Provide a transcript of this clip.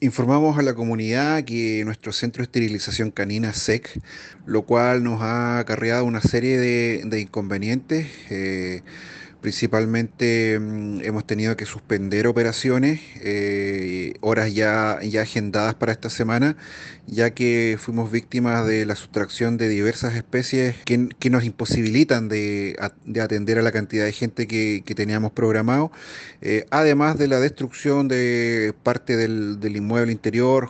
Informamos a la comunidad que nuestro centro de esterilización canina SEC, lo cual nos ha acarreado una serie de, de inconvenientes. Eh, Principalmente mm, hemos tenido que suspender operaciones, eh, horas ya, ya agendadas para esta semana, ya que fuimos víctimas de la sustracción de diversas especies que, nos imposibilitan de, de, atender a la cantidad de gente que, que teníamos programado, eh, además de la destrucción de parte del, del inmueble interior,